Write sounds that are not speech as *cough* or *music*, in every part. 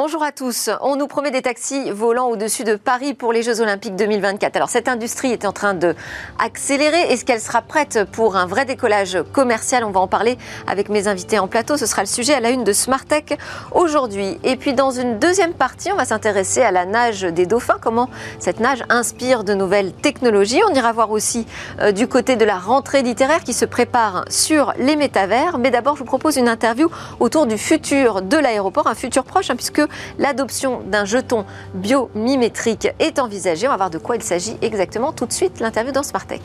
Bonjour à tous. On nous promet des taxis volants au-dessus de Paris pour les Jeux Olympiques 2024. Alors cette industrie est en train de accélérer. Est-ce qu'elle sera prête pour un vrai décollage commercial? On va en parler avec mes invités en plateau. Ce sera le sujet à la une de Smartech aujourd'hui. Et puis dans une deuxième partie, on va s'intéresser à la nage des dauphins. Comment cette nage inspire de nouvelles technologies? On ira voir aussi euh, du côté de la rentrée littéraire qui se prépare sur les métavers. Mais d'abord, je vous propose une interview autour du futur de l'aéroport, un futur proche, hein, puisque l'adoption d'un jeton biomimétrique est envisagée. On va voir de quoi il s'agit exactement tout de suite. L'interview dans Smartech.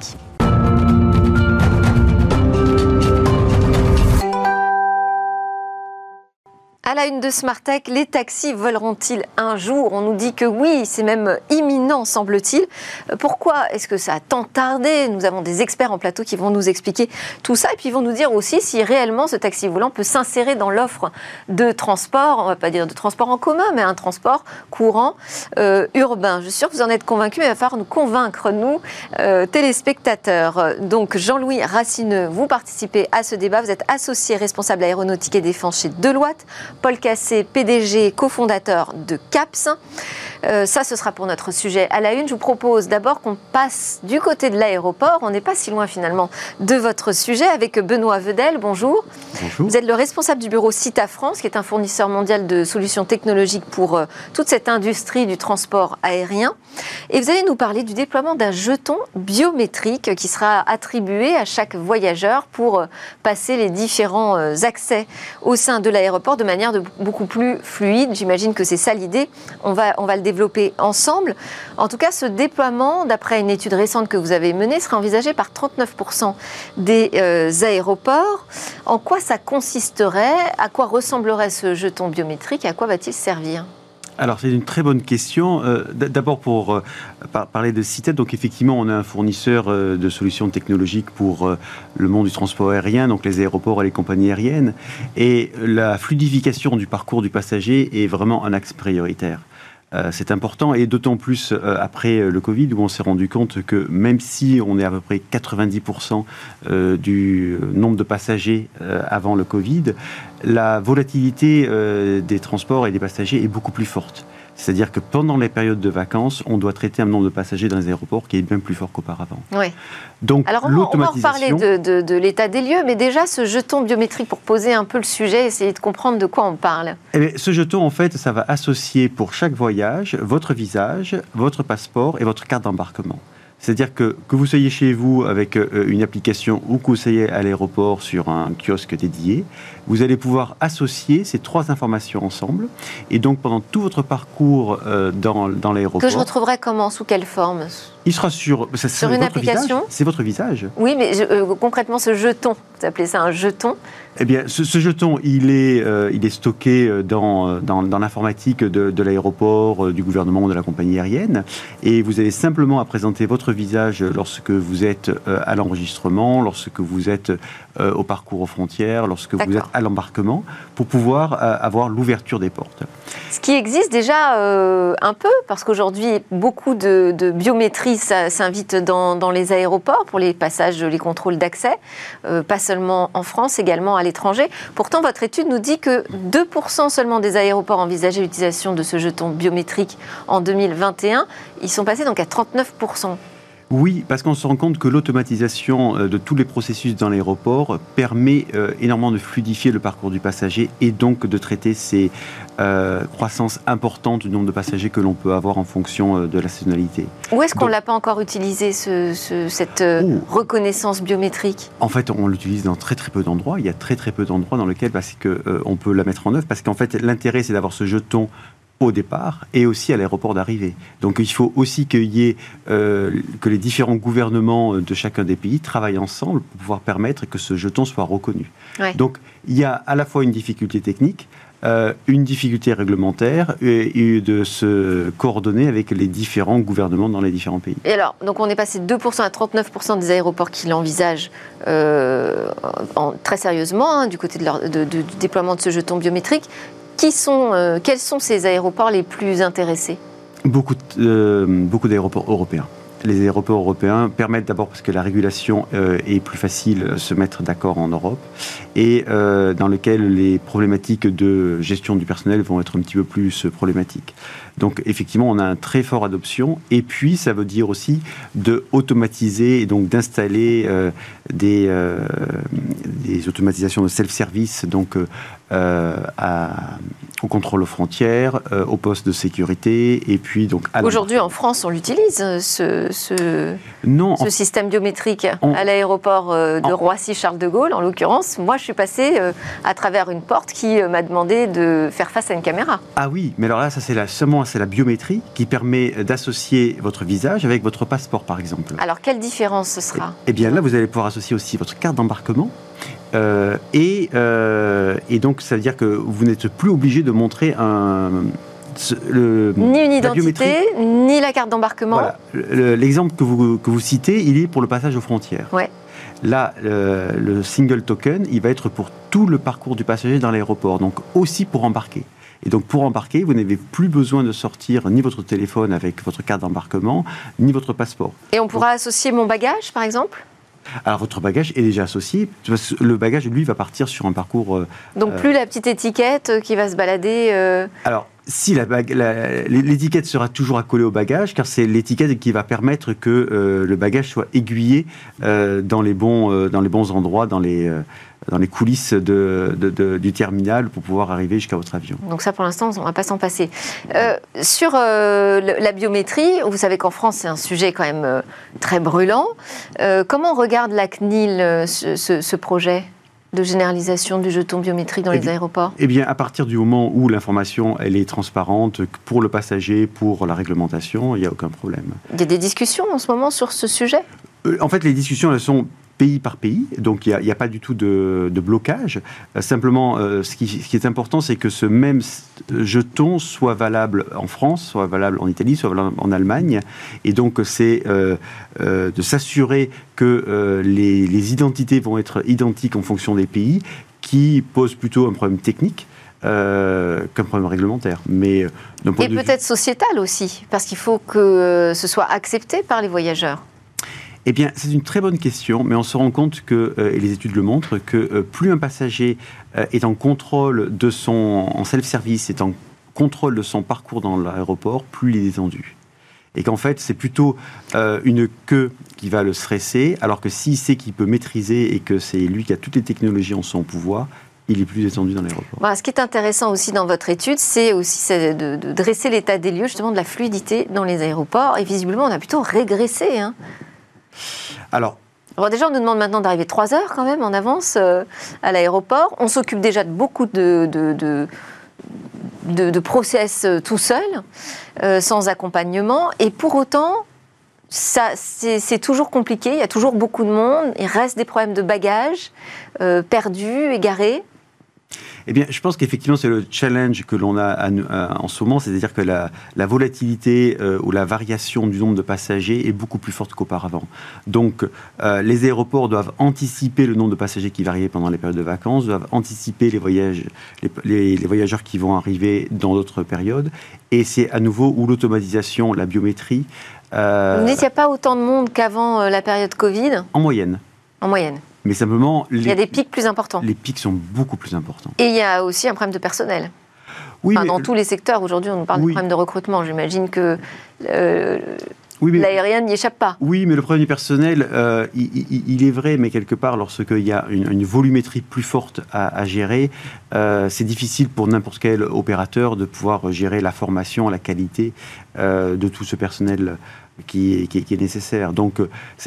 À la une de Smartech, les taxis voleront-ils un jour? On nous dit que oui, c'est même imminent, semble-t-il. Pourquoi est-ce que ça a tant tardé? Nous avons des experts en plateau qui vont nous expliquer tout ça et puis vont nous dire aussi si réellement ce taxi volant peut s'insérer dans l'offre de transport, on va pas dire de transport en commun, mais un transport courant euh, urbain. Je suis sûre que vous en êtes convaincus, mais il va falloir nous convaincre, nous, euh, téléspectateurs. Donc Jean-Louis Racineux, vous participez à ce débat. Vous êtes associé responsable aéronautique et défense chez Deloitte. Paul Cassé, PDG, cofondateur de CAPS. Euh, ça, ce sera pour notre sujet à la une. Je vous propose d'abord qu'on passe du côté de l'aéroport. On n'est pas si loin finalement de votre sujet avec Benoît Vedel. Bonjour. Bonjour. Vous êtes le responsable du bureau Cita France, qui est un fournisseur mondial de solutions technologiques pour euh, toute cette industrie du transport aérien. Et vous allez nous parler du déploiement d'un jeton biométrique qui sera attribué à chaque voyageur pour euh, passer les différents accès au sein de l'aéroport de manière de beaucoup plus fluide. J'imagine que c'est ça l'idée. On va, on va le développer ensemble. En tout cas, ce déploiement, d'après une étude récente que vous avez menée, sera envisagé par 39% des euh, aéroports. En quoi ça consisterait? À quoi ressemblerait ce jeton biométrique? À quoi va-t-il servir? Alors c'est une très bonne question. Euh, d'abord pour euh, parler de CITED, donc effectivement on est un fournisseur de solutions technologiques pour le monde du transport aérien, donc les aéroports et les compagnies aériennes. Et la fluidification du parcours du passager est vraiment un axe prioritaire. Euh, c'est important et d'autant plus euh, après euh, le Covid où on s'est rendu compte que même si on est à peu près 90% du nombre de passagers avant le Covid, la volatilité des transports et des passagers est beaucoup plus forte. C'est-à-dire que pendant les périodes de vacances, on doit traiter un nombre de passagers dans les aéroports qui est bien plus fort qu'auparavant. Oui. Donc, Alors, on, on va reparler de, de, l'état des lieux, mais déjà, ce jeton biométrique, pour poser un peu le sujet, essayer de comprendre de quoi on parle. Eh ce jeton, en fait, ça va associer pour chaque voyage votre visage, votre passeport et votre carte d'embarquement. C'est-à-dire que que vous soyez chez vous avec euh, une application ou que vous soyez à l'aéroport sur un kiosque dédié, vous allez pouvoir associer ces trois informations ensemble. Et donc pendant tout votre parcours euh, dans, dans l'aéroport... Que je retrouverai comment Sous quelle forme? Il sera sur, sur une application? C'est votre visage. Oui, mais euh, concrètement, ce jeton, vous appelez ça un jeton? Eh bien, ce, jeton, il est, euh, il est stocké dans, dans, l'informatique de, de l'aéroport, du gouvernement ou de la compagnie aérienne. Et vous avez simplement à présenter votre visage lorsque vous êtes à l'enregistrement, lorsque vous êtes au parcours aux frontières, lorsque vous êtes à l'embarquement, pour pouvoir avoir l'ouverture des portes. Ce qui existe déjà un peu, parce qu'aujourd'hui, beaucoup de, de biométrie s'invite dans, les aéroports pour les passages, les contrôles d'accès, euh, pas seulement en France, également à l'étranger. Pourtant, votre étude nous dit que 2% seulement des aéroports envisageaient l'utilisation de ce jeton biométrique en 2021. Ils sont passés donc à 39%. Oui, parce qu'on se rend compte que l'automatisation euh, de tous les processus dans l'aéroport permet euh, énormément de fluidifier le parcours du passager et donc de traiter ces euh, croissances importantes du nombre de passagers que l'on peut avoir en fonction de la saisonnalité. Où est-ce qu'on ne l'a pas encore utilisé, cette reconnaissance biométrique? En fait, on l'utilise dans très très peu d'endroits. Il y a très très peu d'endroits dans lesquels parce que, on peut la mettre en œuvre, parce qu'en fait, l'intérêt, c'est d'avoir ce jeton au départ et aussi à l'aéroport d'arrivée. Donc il faut aussi qu'il y ait, euh, que les différents gouvernements de chacun des pays travaillent ensemble pour pouvoir permettre que ce jeton soit reconnu. Donc il y a à la fois une difficulté technique, euh, une difficulté réglementaire et, de se coordonner avec les différents gouvernements dans les différents pays. Et alors, donc on est passé de 2% à 39% des aéroports qui l'envisagent euh, très sérieusement hein, du côté de du déploiement de ce jeton biométrique. Qui sont, euh, quels sont ces aéroports les plus intéressés? Beaucoup, euh, beaucoup d'aéroports européens. les aéroports européens permettent d'abord parce que la régulation euh, est plus facile se mettre d'accord en Europe et dans lequel les problématiques de gestion du personnel vont être un petit peu plus problématiques. Donc effectivement, on a un très fort adoption et puis ça veut dire aussi de automatiser et donc d'installer euh, des, des automatisations de self-service donc à, au contrôle aux frontières, au poste de sécurité et puis donc Aujourd'hui en France, on l'utilise ce, ce, non, ce système biométrique à l'aéroport euh, de Roissy-Charles de Gaulle, en l'occurrence. Moi, je suis passée euh, à travers une porte qui euh, m'a demandé de faire face à une caméra. Ah oui, mais alors là, ça c'est la, seulement c'est la biométrie qui permet d'associer votre visage avec votre passeport, par exemple. Alors, quelle différence ce sera? Eh bien là, vous allez pouvoir associer aussi votre carte d'embarquement. et, et, donc, ça veut dire que vous n'êtes plus obligé de montrer un, ni une identité, ni la carte d'embarquement. L'exemple que vous, que vous citez, il est pour le passage aux frontières. Ouais. Là, le, single token, il va être pour tout le parcours du passager dans l'aéroport, donc aussi pour embarquer. Et donc pour embarquer, vous n'avez plus besoin de sortir ni votre téléphone avec votre carte d'embarquement, ni votre passeport. Et on pourra associer mon bagage, par exemple? Alors votre bagage est déjà associé. Le bagage, lui, va partir sur un parcours. Euh, donc plus la petite étiquette qui va se balader. Euh, Alors si l'étiquette sera toujours accolée au bagage, car c'est l'étiquette qui va permettre que euh, le bagage soit aiguillé euh, dans, les bons, euh, dans les bons endroits, dans les, coulisses du terminal pour pouvoir arriver jusqu'à votre avion. Donc ça, pour l'instant, on ne va pas s'en passer. sur la biométrie, vous savez qu'en France, c'est un sujet quand même très brûlant. comment regarde la CNIL ce projet? De généralisation du jeton biométrique dans eh les aéroports? Eh bien, à partir du moment où l'information elle est transparente pour le passager, pour la réglementation, il n'y a aucun problème. Il y a des discussions en ce moment sur ce sujet? Euh, En fait, les discussions, elles sont pays par pays, donc il n'y a, pas du tout de, blocage. Euh, simplement, euh, ce, qui, est important, c'est que ce même jeton soit valable en France, soit valable en Italie, soit valable en Allemagne. Et donc, c'est euh, de s'assurer que les, les, identités vont être identiques en fonction des pays, qui pose plutôt un problème technique. qu'un problème réglementaire. Mais, Et peut-être sociétal aussi, parce qu'il faut que ce soit accepté par les voyageurs. Eh bien, c'est une très bonne question, mais on se rend compte que, euh, et les études le montrent, que euh, plus un passager euh, est en contrôle de son, en self-service, est en contrôle de son parcours dans l'aéroport, plus il est détendu. Et qu'en fait, c'est plutôt une queue qui va le stresser, alors que s'il sait qu'il peut maîtriser et que c'est lui qui a toutes les technologies en son pouvoir, il est plus détendu dans l'aéroport. Ce qui est intéressant aussi dans votre étude, c'est aussi de, dresser l'état des lieux justement de la fluidité dans les aéroports. Et visiblement, on a plutôt régressé. Hein. Alors, déjà, on nous demande maintenant d'arriver trois heures quand même en avance euh, à l'aéroport. On s'occupe déjà de beaucoup de, de, process euh, tout seul, euh, sans accompagnement. Et pour autant, c'est toujours compliqué. Il y a toujours beaucoup de monde. Il reste des problèmes de bagages perdus, égarés. Eh bien, je pense qu'effectivement, c'est le challenge que l'on a en ce moment, c'est-à-dire que la, volatilité euh, ou la variation du nombre de passagers est beaucoup plus forte qu'auparavant. Donc, euh, les aéroports doivent anticiper le nombre de passagers qui va arriver pendant les périodes de vacances, doivent anticiper les, voyages, les, voyageurs qui vont arriver dans d'autres périodes. Et c'est à nouveau où l'automatisation, la biométrie. Euh, Vous dites qu'il n'y a pas autant de monde qu'avant la période Covid? En moyenne. En moyenne. Mais simplement. il y a des pics plus importants. Les pics sont beaucoup plus importants. Et il y a aussi un problème de personnel. Oui, dans tous les secteurs, aujourd'hui, on nous parle de problème de recrutement. J'imagine que euh, oui, l'aérienne n'y échappe pas. Oui, mais le problème du personnel, euh, il, est vrai, mais quelque part, lorsqu'il y a une, volumétrie plus forte à, gérer, euh, c'est difficile pour n'importe quel opérateur de pouvoir gérer la formation, la qualité de tout ce personnel qui, est nécessaire. Donc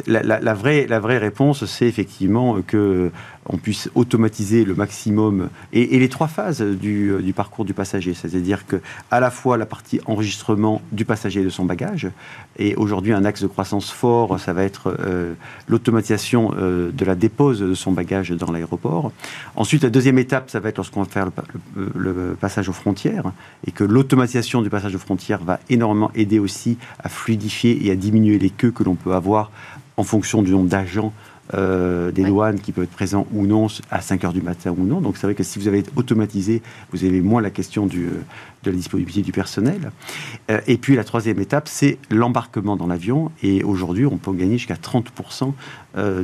la, vraie, la vraie réponse, c'est effectivement que on puisse automatiser le maximum et, les trois phases du, parcours du passager, c'est-à-dire que à la fois la partie enregistrement du passager et de son bagage, et aujourd'hui un axe de croissance fort, ça va être euh, l'automatisation euh, de la dépose de son bagage dans l'aéroport. Ensuite, la deuxième étape, ça va être lorsqu'on va faire le, passage aux frontières, et que l'automatisation du passage aux frontières va énormément aider aussi à fluidifier et à diminuer les queues que l'on peut avoir en fonction du nombre d'agents euh, des douanes qui peuvent être présents ou non à 5 heures du matin ou non. Donc c'est vrai que si vous avez automatisé, vous avez moins la question du, de la disponibilité du personnel. et puis la troisième étape, c'est l'embarquement dans l'avion. Et aujourd'hui, on peut gagner jusqu'à 30%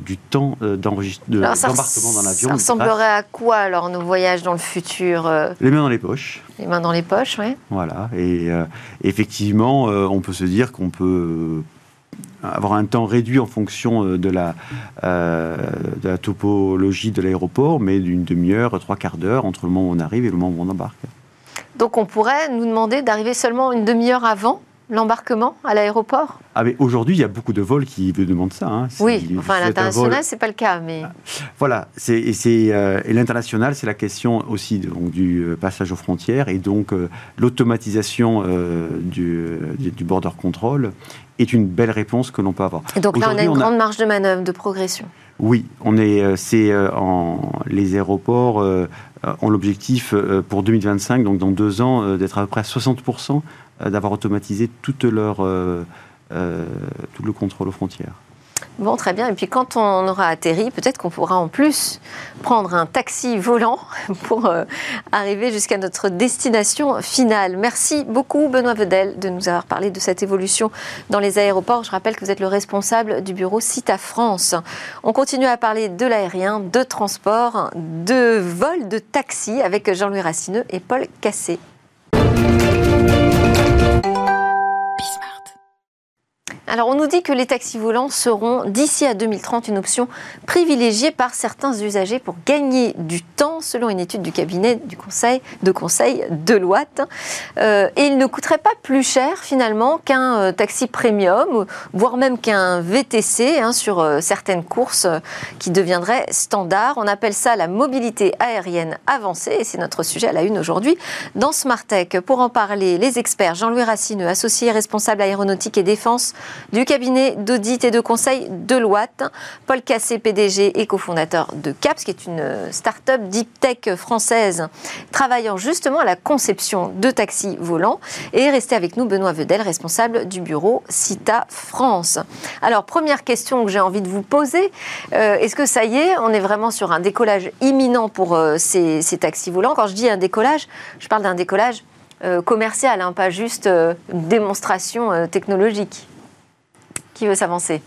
du temps d'embarquement dans l'avion. Ça ressemblerait à quoi alors nos voyages dans le futur Les mains dans les poches. Les mains dans les poches, oui. Voilà. Et effectivement, on peut se dire qu'on peut avoir un temps réduit en fonction euh, de la, euh, de la topologie de l'aéroport, mais d'une demi-heure, trois quarts d'heure entre le moment où on arrive et le moment où on embarque. Donc on pourrait nous demander d'arriver seulement une demi-heure avant l'embarquement à l'aéroport? Ah, Aujourd'hui, il y a beaucoup de vols qui demandent ça. Hein. Oui, enfin à l'international, ce n'est pas le cas. Mais... Ah, voilà, et, euh, et l'international, c'est la question aussi donc, du passage aux frontières et donc euh, l'automatisation du, du, border control est une belle réponse que l'on peut avoir. Et donc là, on a une grande marge de manœuvre, de progression. Oui, on est, c'est en les aéroports ont l'objectif pour 2025, donc dans deux ans, d'être à peu près à 60% euh, d'avoir automatisé toute leur, euh, euh, tout le contrôle aux frontières. Bon, très bien. Et puis quand on aura atterri, peut-être qu'on pourra en plus prendre un taxi volant *laughs* pour arriver jusqu'à notre destination finale. Merci beaucoup, Benoît Vedel, de nous avoir parlé de cette évolution dans les aéroports. Je rappelle que vous êtes le responsable du bureau CITA France. On continue à parler de l'aérien, de transport, de vol, de taxi avec Jean-Louis Racineux et Paul Cassé. Alors on nous dit que les taxis volants seront d'ici à 2030 une option privilégiée par certains usagers pour gagner du temps, selon une étude du cabinet du conseil, de conseil Deloitte. Euh, et il ne coûterait pas plus cher finalement qu'un euh, taxi premium, voire même qu'un VTC hein, sur euh, certaines courses qui deviendraient standard. On appelle ça la mobilité aérienne avancée et c'est notre sujet à la une aujourd'hui dans Smart Pour en parler, les experts Jean-Louis Racineux, associé responsable aéronautique et défense du cabinet d'audit et de conseil Deloitte. Paul Cassé, PDG et cofondateur de CAPS, qui est une start-up deep tech française travaillant justement à la conception de taxis volants. Et restez avec nous Benoît Vedel, responsable du bureau CITA France. Alors, première question que j'ai envie de vous poser, euh, est-ce que ça y est, on est vraiment sur un décollage imminent pour euh, ces, taxis volants? Quand je dis un décollage, je parle d'un décollage euh, commercial, hein, pas juste démonstration technologique. Qui veut s'avancer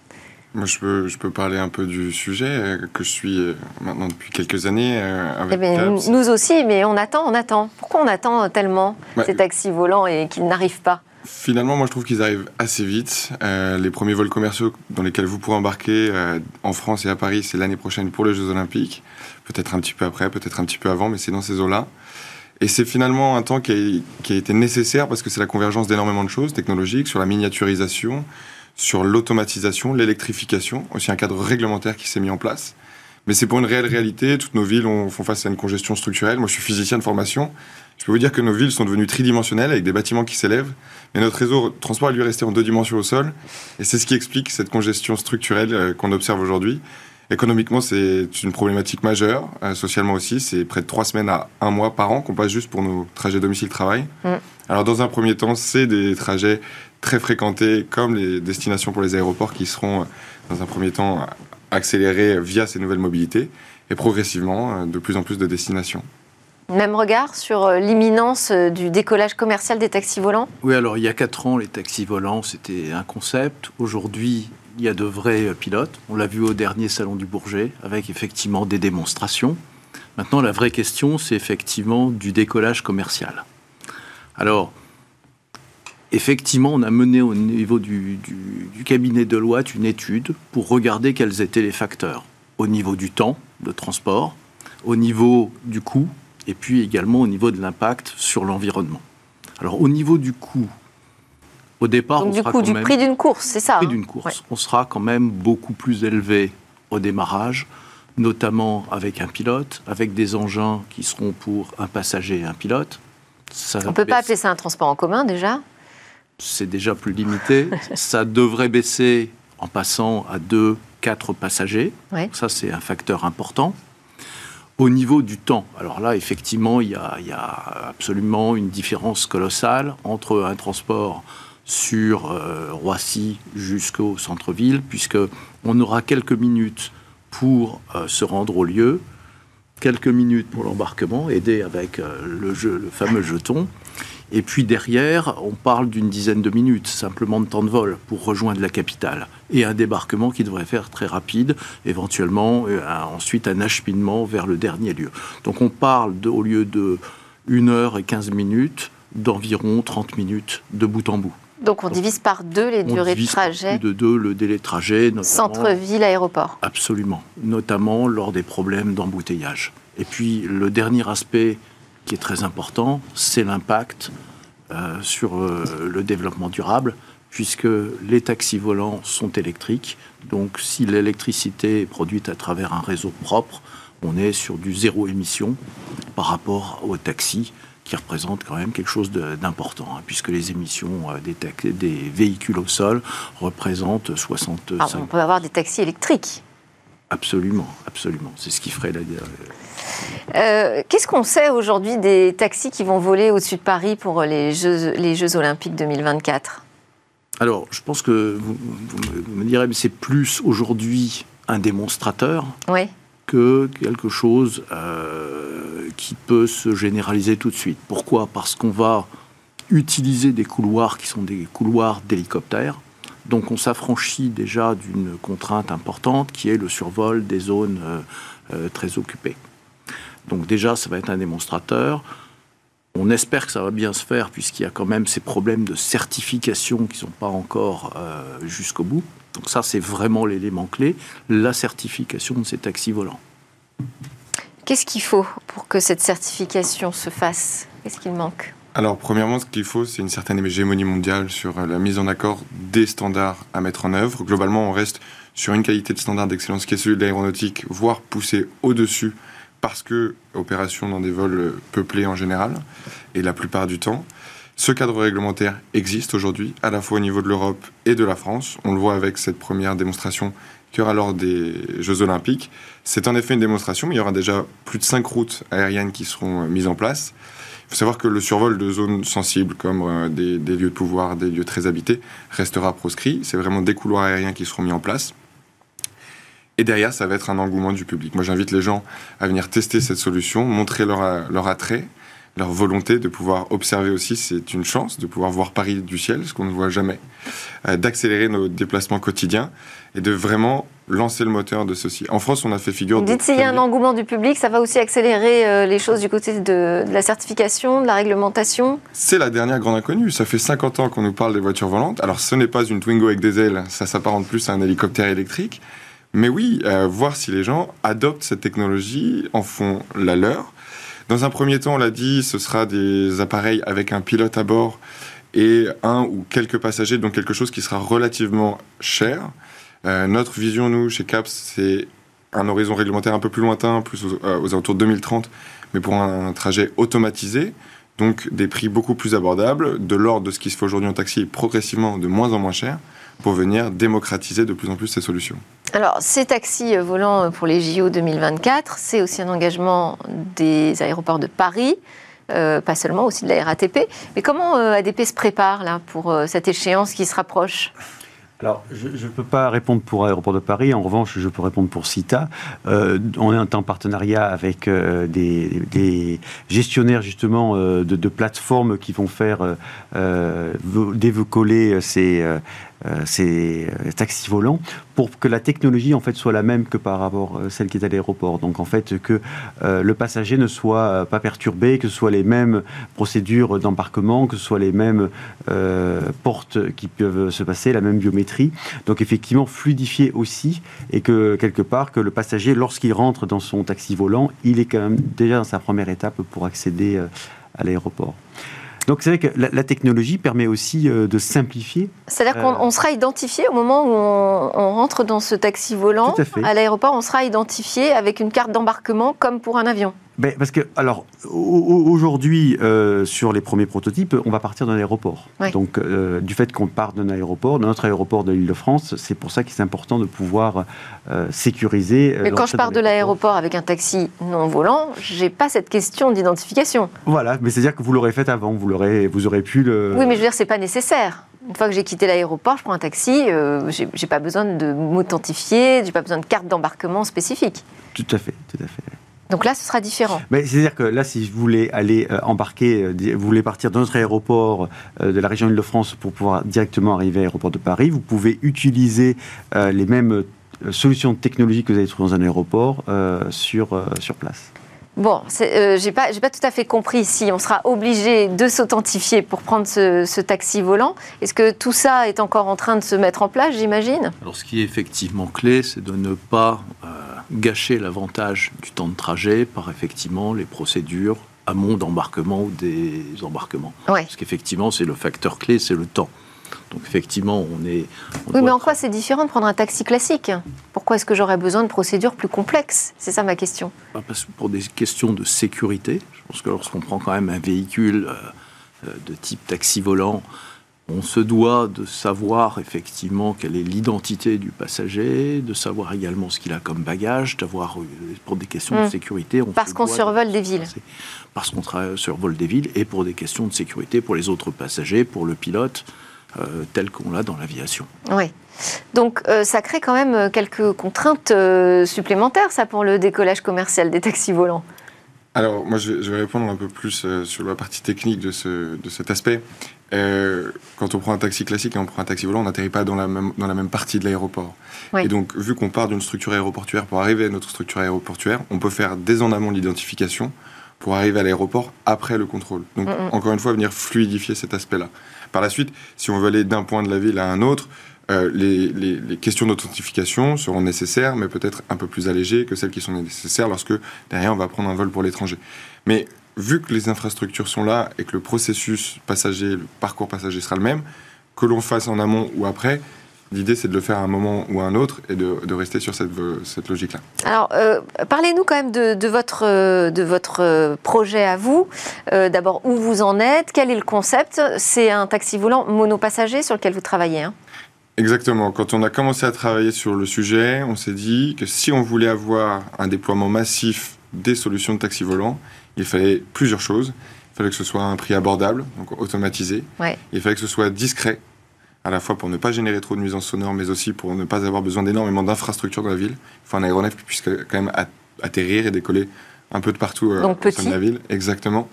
*laughs* Moi, je peux, je peux parler un peu du sujet euh, que je suis euh, maintenant depuis quelques années euh, avec eh Nous aussi, mais on attend, on attend. Pourquoi on attend tellement ces taxis volants et qu'ils n'arrivent pas? Finalement, moi, je trouve qu'ils arrivent assez vite. les premiers vols commerciaux dans lesquels vous pourrez embarquer en France et à Paris, c'est l'année prochaine pour les Jeux Olympiques. Peut-être un petit peu après, peut-être un petit peu avant, mais c'est dans ces eaux-là. Et c'est finalement un temps qui a, qui a été nécessaire parce que c'est la convergence d'énormément de choses technologiques sur la miniaturisation, sur l'automatisation, l'électrification, aussi un cadre réglementaire qui s'est mis en place. Mais c'est pour une réelle réalité. Toutes nos villes font face à une congestion structurelle. Moi, je suis physicien de formation. Je peux vous dire que nos villes sont devenues tridimensionnelles avec des bâtiments qui s'élèvent. Mais notre réseau transport, lui, est resté en deux dimensions au sol. Et c'est ce qui explique cette congestion structurelle euh, qu'on observe aujourd'hui. Économiquement, c'est une problématique majeure. Euh, socialement aussi, c'est près de trois semaines à un mois par an qu'on passe juste pour nos trajets domicile-travail. Mm. Alors, dans un premier temps, c'est des trajets très fréquentés, comme les destinations pour les aéroports, qui seront, euh, dans un premier temps, accélérés via ces nouvelles mobilités, et progressivement, euh, de plus en plus de destinations. Même regard sur l'imminence du décollage commercial des taxis volants? Oui, alors il y a quatre ans, les taxis volants, c'était un concept. Aujourd'hui, il y a de vrais pilotes. On l'a vu au dernier salon du Bourget, avec effectivement des démonstrations. Maintenant, la vraie question, c'est effectivement du décollage commercial. Alors, effectivement, on a mené au niveau du, cabinet de loi une étude pour regarder quels étaient les facteurs au niveau du temps de transport, au niveau du coût, et puis également au niveau de l'impact sur l'environnement. Alors, au niveau du coût, au départ, du coup, du prix d'une course, c'est ça prix hein d'une course. On sera quand même beaucoup plus élevé au démarrage, notamment avec un pilote, avec des engins qui seront pour un passager et un pilote. Ça on ne peut pas appeler ça un transport en commun déjà? C'est déjà plus limité. *laughs* ça devrait baisser en passant à deux, quatre passagers. Ça, c'est un facteur important. Au niveau du temps, alors là, effectivement, il y, a, il y a absolument une différence colossale entre un transport sur Roissy jusqu'au centre-ville, puisque on aura quelques minutes pour se rendre au lieu, quelques minutes pour l'embarquement, aidé avec le, jeu, le fameux jeton, et puis derrière, on parle d'une dizaine de minutes simplement de temps de vol pour rejoindre la capitale. Et un débarquement qui devrait faire très rapide, éventuellement euh, ensuite un acheminement vers le dernier lieu. Donc on parle au lieu de 1 heure et 15 minutes, d'environ 30 minutes de bout en bout. Donc on divise par deux les durées de trajet. de deux le délai de trajet. Centre-ville, aéroport. Absolument, notamment lors des problèmes d'embouteillage. Et puis le dernier aspect qui est très important, c'est l'impact euh, sur euh, le développement durable, puisque les taxis volants sont électriques. Donc si l'électricité est produite à travers un réseau propre, on est sur du zéro émission par rapport aux taxis qui représentent quand même quelque chose d'important, hein, puisque les émissions euh, des, des, véhicules au sol représentent 65... Ah, on peut avoir des taxis électriques Absolument, absolument. C'est ce qui ferait la... Euh, qu'est-ce qu'on sait aujourd'hui des taxis qui vont voler au-dessus de Paris pour les Jeux, les Jeux Olympiques 2024 Alors, je pense que vous, me direz, mais c'est plus aujourd'hui un démonstrateur que quelque chose euh, qui peut se généraliser tout de suite. Pourquoi? Parce qu'on va utiliser des couloirs qui sont des couloirs d'hélicoptères. Donc on s'affranchit déjà d'une contrainte importante qui est le survol des zones euh, très occupées. Donc déjà, ça va être un démonstrateur. On espère que ça va bien se faire puisqu'il y a quand même ces problèmes de certification qui ne sont pas encore euh, jusqu'au bout. Donc ça, c'est vraiment l'élément clé, la certification de ces taxis volants. Qu'est-ce qu'il faut pour que cette certification se fasse? Qu'est-ce qu'il manque? Alors, premièrement, ce qu'il faut, c'est une certaine hégémonie mondiale sur la mise en accord des standards à mettre en œuvre. Globalement, on reste sur une qualité de standard d'excellence qui est celui de l'aéronautique, voire poussé au-dessus parce que opération dans des vols peuplés en général, et la plupart du temps. Ce cadre réglementaire existe aujourd'hui, à la fois au niveau de l'Europe et de la France. On le voit avec cette première démonstration qu'il y aura lors des Jeux Olympiques. C'est en effet une démonstration, mais il y aura déjà plus de cinq routes aériennes qui seront mises en place. Faut savoir que le survol de zones sensibles, comme euh, des, lieux de pouvoir, des lieux très habités, restera proscrit. C'est vraiment des couloirs aériens qui seront mis en place. Et derrière, ça va être un engouement du public. Moi, j'invite les gens à venir tester cette solution, montrer leur, leur attrait, leur volonté de pouvoir observer aussi. C'est une chance de pouvoir voir Paris du ciel, ce qu'on ne voit jamais, euh, d'accélérer nos déplacements quotidiens et de vraiment lancer le moteur de ceci. En France, on a fait figure. Dites s'il y a un engouement du public, ça va aussi accélérer euh, les choses du côté de, de, la certification, de la réglementation? C'est la dernière grande inconnue. Ça fait 50 ans qu'on nous parle des voitures volantes. Alors, ce n'est pas une Twingo avec des ailes, ça s'apparente plus à un hélicoptère électrique. Mais oui, euh, voir si les gens adoptent cette technologie, en font la leur. Dans un premier temps, on l'a dit, ce sera des appareils avec un pilote à bord et un ou quelques passagers, donc quelque chose qui sera relativement cher. Euh, notre vision, nous, chez CAPS, c'est un horizon réglementaire un peu plus lointain, plus aux, euh, alentours de 2030, mais pour un, trajet automatisé, donc des prix beaucoup plus abordables, de l'ordre de ce qui se fait aujourd'hui en taxi, progressivement de moins en moins cher, pour venir démocratiser de plus en plus ces solutions. Alors, ces taxis volants pour les JO 2024, c'est aussi un engagement des aéroports de Paris. Euh, pas seulement, aussi de la RATP. Mais comment euh, ADP se prépare là, pour euh, cette échéance qui se rapproche? Alors, je ne peux pas répondre pour Aéroport de Paris. En revanche, je peux répondre pour CITA. on est en partenariat avec des, gestionnaires justement de, plateformes qui vont faire décoller ces, euh, ces euh, taxis volants pour que la technologie en fait soit la même que par rapport à euh, celle qui est à l'aéroport. Donc en fait que le passager ne soit pas perturbé, que ce soit les mêmes procédures d'embarquement, que ce soit les mêmes portes qui peuvent se passer, la même biométrie. Donc effectivement fluidifier aussi et que quelque part que le passager lorsqu'il rentre dans son taxi volant, il est quand même déjà dans sa première étape pour accéder à l'aéroport. Donc c'est vrai que la, technologie permet aussi euh, de simplifier. C'est-à-dire qu'on euh, sera identifié au moment où on, rentre dans ce taxi volant à, à l'aéroport, on sera identifié avec une carte d'embarquement comme pour un avion. Ben, parce que, alors, aujourd'hui, euh, sur les premiers prototypes, on va partir d'un aéroport. Donc, euh, du fait qu'on part d'un aéroport, d'un autre aéroport de l'Île-de-France, c'est pour ça qu'il est important de pouvoir euh, sécuriser. Mais quand je pars de l'aéroport avec un taxi non volant, j'ai pas cette question d'identification. Voilà, mais c'est-à-dire que vous l'aurez fait avant, vous, l'aurez, vous aurez pu le. Oui, mais je veux dire, c'est pas nécessaire Une fois que j'ai quitté l'aéroport, je prends un taxi, euh, j'ai j'ai pas besoin de m'authentifier, j'ai pas besoin de carte d'embarquement spécifique. Tout à fait, tout à fait. Donc là, ce sera différent. C'est-à-dire que là, si vous voulez aller euh, embarquer, euh, vous voulez partir dans notre aéroport euh, de la région Île-de-France pour pouvoir directement arriver à l'aéroport de Paris, vous pouvez utiliser euh, les mêmes solutions technologiques que vous allez trouver dans un aéroport euh, sur, euh, sur place. Bon, euh, j'ai pas, j'ai pas tout à fait compris si on sera obligé de s'authentifier pour prendre ce, ce taxi volant. Est-ce que tout ça est encore en train de se mettre en place, j'imagine? Alors, ce qui est effectivement clé, c'est de ne pas euh, gâcher l'avantage du temps de trajet par effectivement les procédures amont d'embarquement ou des embarquements. Ouais. Parce qu'effectivement, c'est le facteur clé, c'est le temps. Donc, effectivement, on est. on Oui, mais en quoi c'est différent de prendre un taxi classique? Pourquoi est-ce que j'aurais besoin de procédures plus complexes? C'est ça ma question. Pas parce que pour des questions de sécurité. Je pense que lorsqu'on prend quand même un véhicule euh, euh, de type taxi volant, on se doit de savoir effectivement quelle est l'identité du passager, de savoir également ce qu'il a comme bagage, d'avoir, euh, pour des questions de sécurité, on Parce qu'on de- survole des villes. Parce qu'on survole des villes et pour des questions de sécurité pour les autres passagers, pour le pilote, euh, tel qu'on l'a dans l'aviation. Oui. Donc euh, ça crée quand même quelques contraintes euh, supplémentaires, ça, pour le décollage commercial des taxis volants. Alors, moi, je vais, répondre un peu plus sur la partie technique de, ce, de cet aspect. Euh, quand on prend un taxi classique et on prend un taxi volant, on n'atterrit pas dans la, même, dans la même partie de l'aéroport. Oui. Et donc, vu qu'on part d'une structure aéroportuaire pour arriver à notre structure aéroportuaire, on peut faire dès en amont l'identification pour arriver à l'aéroport après le contrôle. Donc, Mm, encore une fois, venir fluidifier cet aspect-là. Par la suite, si on veut aller d'un point de la ville à un autre, euh, les, les- les questions d'authentification seront nécessaires, mais peut-être un peu plus allégées que celles qui sont nécessaires lorsque derrière on va prendre un vol pour l'étranger. Mais vu que les infrastructures sont là et que le processus passager, le parcours passager sera le même, que l'on fasse en amont ou après, l'idée c'est de le faire à un moment ou à un autre et de, de rester sur cette, cette logique-là. Alors, euh, parlez-nous quand même de, de votre, euh, de votre euh, projet à vous. Euh, D'abord, où vous en êtes Quel est le concept? C'est un taxi volant monopassager sur lequel vous travaillez. hein? Exactement. Quand on a commencé à travailler sur le sujet, on s'est dit que si on voulait avoir un déploiement massif des solutions de taxi volant, il fallait plusieurs choses. Il fallait que ce soit un prix abordable, donc automatisé. Ouais. Il fallait que ce soit discret, à la fois pour ne pas générer trop de nuisances sonores, mais aussi pour ne pas avoir besoin d'énormément d'infrastructures dans la ville. Il faut un aéronef qui puisse quand même at- atterrir et décoller un peu de partout euh, Donc au sein de la ville. Exactement.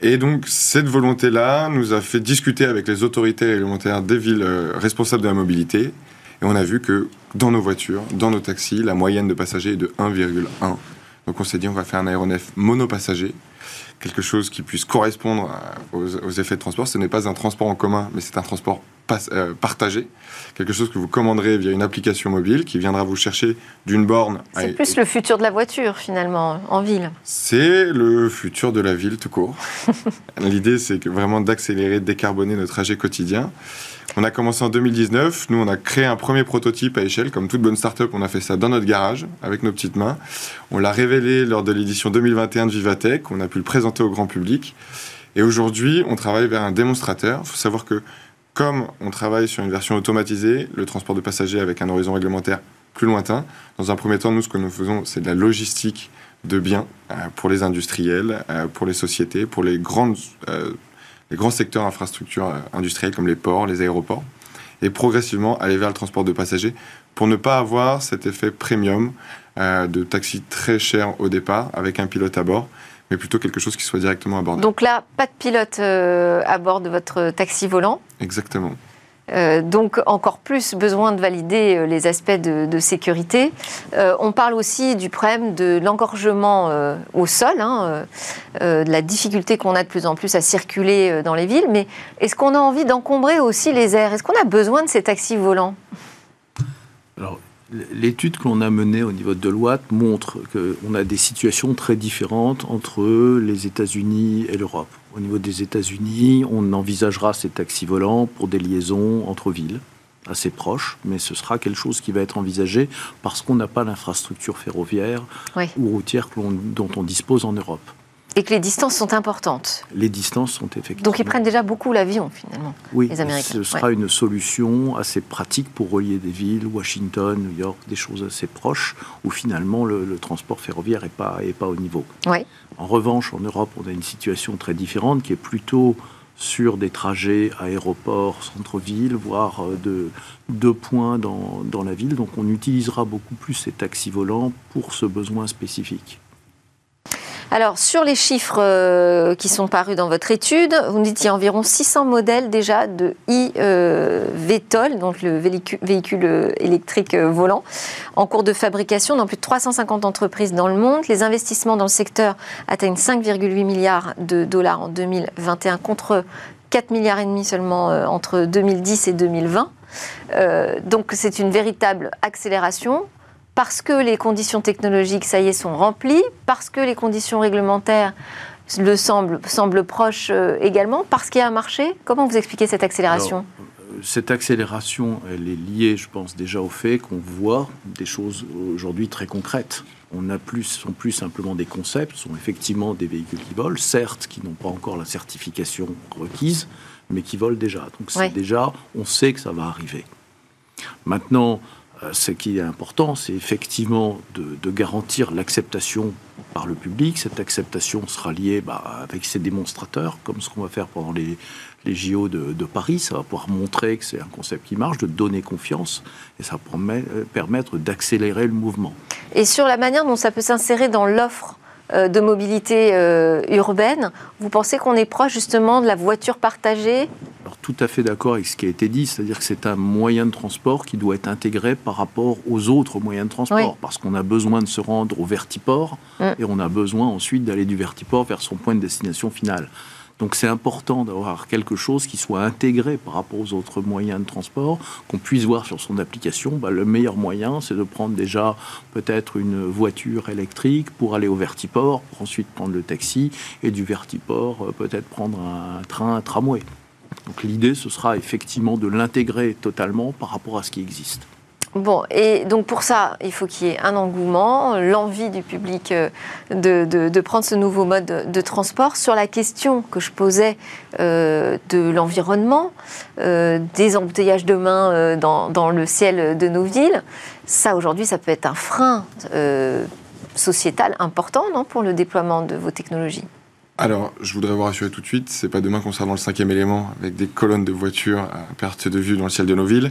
Et donc, cette volonté-là nous a fait discuter avec les autorités réglementaires des villes euh, responsables de la mobilité. Et on a vu que dans nos voitures, dans nos taxis, la moyenne de passagers est de 1,1. Donc, on s'est dit, on va faire un aéronef monopassager, quelque chose qui puisse correspondre aux, aux effets de transport. Ce n'est pas un transport en commun, mais c'est un transport pas- euh, partagé. Quelque chose que vous commanderez via une application mobile qui viendra vous chercher d'une borne à C'est plus le futur de la voiture, finalement, en ville. c'est le futur de la ville tout court. *laughs* L'idée, c'est vraiment d'accélérer, de décarboner notre trajet quotidien. On a commencé en 2019. Nous, on a créé un premier prototype à échelle. Comme toute bonne start-up, on a fait ça dans notre garage, avec nos petites mains. On l'a révélé lors de l'édition 2021 de Vivatech. On a pu le présenter au grand public. Et aujourd'hui, on travaille vers un démonstrateur. Il faut savoir que, comme on travaille sur une version automatisée, le transport de passagers avec un horizon réglementaire plus lointain, dans un premier temps, nous, ce que nous faisons, c'est de la logistique de biens euh, pour les industriels, euh, pour les sociétés, pour les, grandes, euh, les grands secteurs infrastructures euh, industrielles comme les ports, les aéroports, et progressivement aller vers le transport de passagers pour ne pas avoir cet effet premium euh, de taxi très cher au départ avec un pilote à bord, mais plutôt quelque chose qui soit directement abordable. Donc là, pas de pilote euh, à bord de votre taxi volant. Exactement. Euh, donc encore plus besoin de valider euh, les aspects de, sécurité. Euh, on parle aussi du problème de l'engorgement au sol, hein, de la difficulté qu'on a de plus en plus à circuler dans les villes. Mais est-ce qu'on a envie d'encombrer aussi les airs? Est-ce qu'on a besoin de ces taxis volants? Alors, l'étude que l'on a menée au niveau de Deloitte montre qu'on a des situations très différentes entre les États-Unis et l'Europe. Au niveau des États-Unis, on envisagera ces taxis volants pour des liaisons entre villes assez proches, mais ce sera quelque chose qui va être envisagé parce qu'on n'a pas l'infrastructure ferroviaire Oui. ou routière dont on dispose en Europe. Et que les distances sont importantes. Les distances sont effectivement... Donc ils prennent déjà beaucoup l'avion finalement. Oui, les Américains, ce sera une solution assez pratique pour relier des villes, Washington, New York, des choses assez proches, où finalement le, le transport ferroviaire n'est pas, est pas au niveau. Oui. En revanche, en Europe, on a une situation très différente qui est plutôt sur des trajets aéroport, centre-ville, voire euh, de deux points dans, dans la ville. Donc on utilisera beaucoup plus ces taxis volants pour ce besoin spécifique. Alors, sur les chiffres euh, qui sont parus dans votre étude, vous nous dites qu'il y a environ 600 modèles déjà de e-VTOL, donc le véhicule, euh, électrique euh, volant, en cours de fabrication dans plus de 350 entreprises dans le monde. Les investissements dans le secteur atteignent 5,8 milliards de dollars en 2021 contre 4 milliards et demi seulement entre 2010 et 2020. donc c'est une véritable accélération parce que les conditions technologiques, ça y est, sont remplies, parce que les conditions réglementaires le semblent, semblent proches euh, également, parce qu'il y a un marché Comment vous expliquez cette accélération euh, Cette accélération, elle est liée, je pense, déjà au fait qu'on voit des choses aujourd'hui très concrètes. On n'a plus, sont plus simplement des concepts, sont effectivement des véhicules qui volent, certes, qui n'ont pas encore la certification requise, mais qui volent déjà. Donc c'est déjà, on sait que ça va arriver. Maintenant, ce qui est important, c'est effectivement de, garantir l'acceptation par le public. Cette acceptation sera liée bah, avec ces démonstrateurs, comme ce qu'on va faire pendant les, JO de, Paris. Ça va pouvoir montrer que c'est un concept qui marche, de donner confiance, et ça va euh, permettre d'accélérer le mouvement. Et sur la manière dont ça peut s'insérer dans l'offre euh, de mobilité urbaine, vous pensez qu'on est proche justement de la voiture partagée tout à fait d'accord avec ce qui a été dit, c'est-à-dire que c'est un moyen de transport qui doit être intégré par rapport aux autres moyens de transport, parce qu'on a besoin de se rendre au vertiport mm. et on a besoin ensuite d'aller du vertiport vers son point de destination finale. Donc c'est important d'avoir quelque chose qui soit intégré par rapport aux autres moyens de transport, qu'on puisse voir sur son application. Bah, le meilleur moyen, c'est de prendre déjà peut-être une voiture électrique pour aller au vertiport, pour ensuite prendre le taxi, et du vertiport euh, peut-être prendre un train, un tramway. Donc l'idée, ce sera effectivement de l'intégrer totalement par rapport à ce qui existe. Bon, et donc pour ça, il faut qu'il y ait un engouement, l'envie du public euh, de, prendre ce nouveau mode de transport. Sur la question que je posais euh, de l'environnement, euh, des embouteillages demain dans, dans, le ciel de nos villes, ça aujourd'hui, ça peut être un frein sociétal important non, pour le déploiement de vos technologies. Alors, je voudrais vous rassurer tout de suite, c'est pas demain qu'on sera dans le cinquième élément avec des colonnes de voitures à perte de vue dans le ciel de nos villes.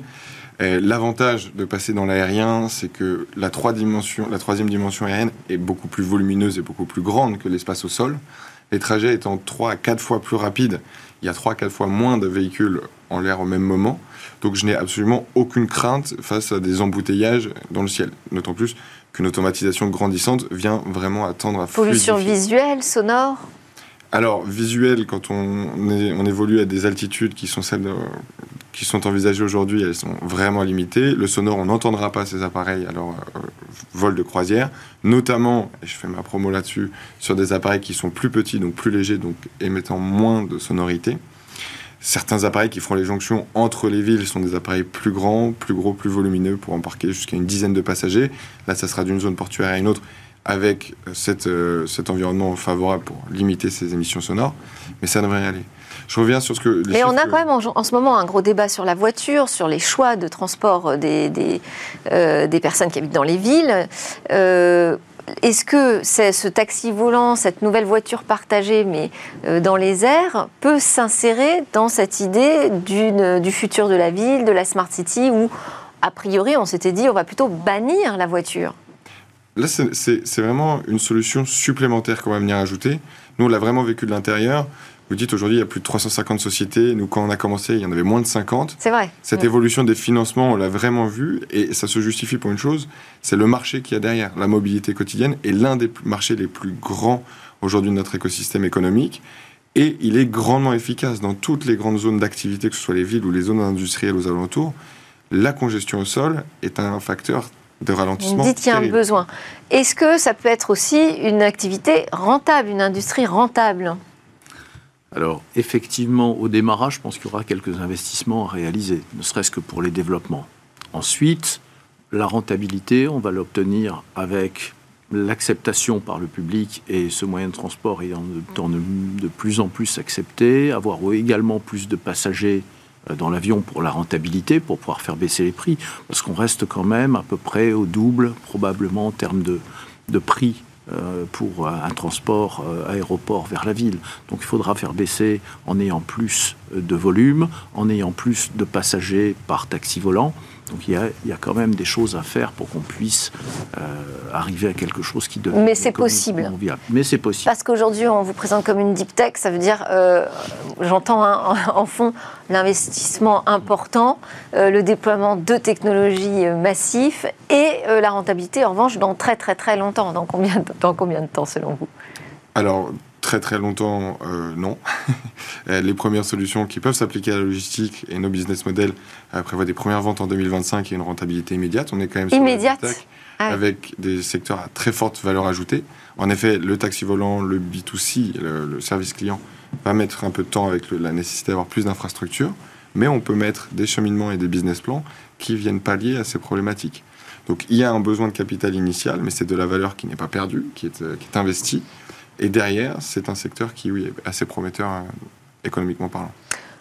L'avantage de passer dans l'aérien, c'est que la, la troisième dimension aérienne est beaucoup plus volumineuse et beaucoup plus grande que l'espace au sol. Les trajets étant 3 à 4 fois plus rapides, il y a 3 à 4 fois moins de véhicules en l'air au même moment. Donc je n'ai absolument aucune crainte face à des embouteillages dans le ciel. D'autant plus qu'une automatisation grandissante vient vraiment attendre à Pollution visuelle, sonore? Alors, visuel, quand on, évolue à des altitudes qui sont celles qui sont envisagées aujourd'hui, elles sont vraiment limitées. Le sonore, on n'entendra pas ces appareils leur euh, vol de croisière, notamment, et je fais ma promo là-dessus, sur des appareils qui sont plus petits, donc plus légers, donc émettant moins de sonorité. Certains appareils qui feront les jonctions entre les villes sont des appareils plus grands, plus gros, plus volumineux pour embarquer jusqu'à une dizaine de passagers. Là, ça sera d'une zone portuaire à une autre avec cette, euh, cet environnement favorable pour limiter ces émissions sonores, mais ça devrait aller. Je reviens sur ce que... Mais on a quand même en, ce moment un gros débat sur la voiture, sur les choix de transport des, des, euh, des personnes qui habitent dans les villes. Euh, est-ce que ce taxi volant, cette nouvelle voiture partagée, mais dans les airs, peut s'insérer dans cette idée du futur de la ville, de la smart city, où, a priori, on s'était dit on va plutôt bannir la voiture? Là, c'est vraiment une solution supplémentaire qu'on va venir ajouter. Nous, on l'a vraiment vécu de l'intérieur. Vous dites aujourd'hui, il y a plus de 350 sociétés. Nous, quand on a commencé, il y en avait moins de 50. C'est vrai. Cette évolution des financements, on l'a vraiment vu. Et ça se justifie pour une chose c'est le marché qu'il y a derrière. La mobilité quotidienne est l'un des marchés les plus grands aujourd'hui de notre écosystème économique. Et il est grandement efficace dans toutes les grandes zones d'activité, que ce soit les villes ou les zones industrielles aux alentours. La congestion au sol est un facteur de ralentissement. Vous dites qu'il y a un besoin. Est-ce que ça peut être aussi une activité rentable, une industrie rentable? Alors, effectivement, au démarrage, je pense qu'il y aura quelques investissements à réaliser, ne serait-ce que pour les développements. Ensuite, la rentabilité, on va l'obtenir avec l'acceptation par le public et ce moyen de transport ayant de, de plus en plus accepté, avoir également plus de passagers dans l'avion pour la rentabilité, pour pouvoir faire baisser les prix, parce qu'on reste quand même à peu près au double, probablement en termes de, prix euh, pour un transport aéroport vers la ville. Donc il faudra faire baisser en ayant plus de volume, en ayant plus de passagers par taxi volant. Donc il y, a, il y a, quand même des choses à faire pour qu'on puisse euh, arriver à quelque chose qui devient. Mais c'est possible. Viable. Mais c'est possible. Parce qu'aujourd'hui, on vous présente comme une deep tech, ça veut dire, euh, j'entends hein, en fond l'investissement important, euh, le déploiement de technologies massifs et euh, la rentabilité, en revanche, dans très très très longtemps. Dans combien de, dans combien de temps, selon vous? Alors, très très longtemps, euh, non. *laughs* les premières solutions qui peuvent s'appliquer à la logistique et nos business models euh, prévoient des premières ventes en 2025 et une rentabilité immédiate. On est quand même sur immédiate ah. avec des secteurs à très forte valeur ajoutée. En effet, le taxi volant, le B2C, le, le service client va mettre un peu de temps avec le, la nécessité d'avoir plus d'infrastructures, mais on peut mettre des cheminements et des business plans qui viennent pallier à ces problématiques. Donc il y a un besoin de capital initial, mais c'est de la valeur qui n'est pas perdue, qui est, euh, qui est investie. Et derrière, c'est un secteur qui, oui, est assez prometteur euh, économiquement parlant.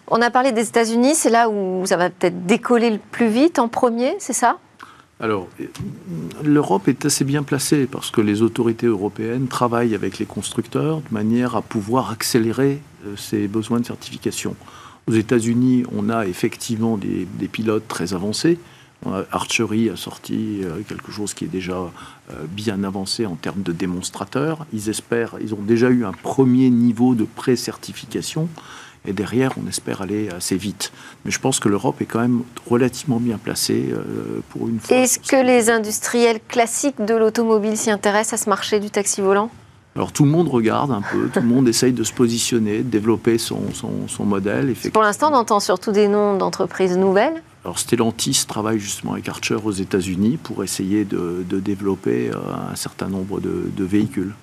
On a parlé des États-Unis, c'est là où ça va peut-être décoller le plus vite en premier, c'est ça? Alors, l'Europe est assez bien placée parce que les autorités européennes travaillent avec les constructeurs de manière à pouvoir accélérer ces besoins de certification. Aux États-Unis, on a effectivement des, des, pilotes très avancés. Archery a sorti quelque chose qui est déjà bien avancé en termes de démonstrateurs. Ils espèrent, ils ont déjà eu un premier niveau de pré-certification. Et derrière, on espère aller assez vite. Mais je pense que l'Europe est quand même relativement bien placée euh, pour une fois. Est-ce que les industriels classiques de l'automobile s'y intéressent à ce marché du taxi volant? Alors tout le monde regarde un peu, tout le monde *laughs* essaye de se positionner, de développer son, son, son modèle. Pour l'instant, on entend surtout des noms d'entreprises nouvelles. Alors Stellantis travaille justement avec Archer aux États-Unis pour essayer de, de développer euh, un certain nombre de, de véhicules.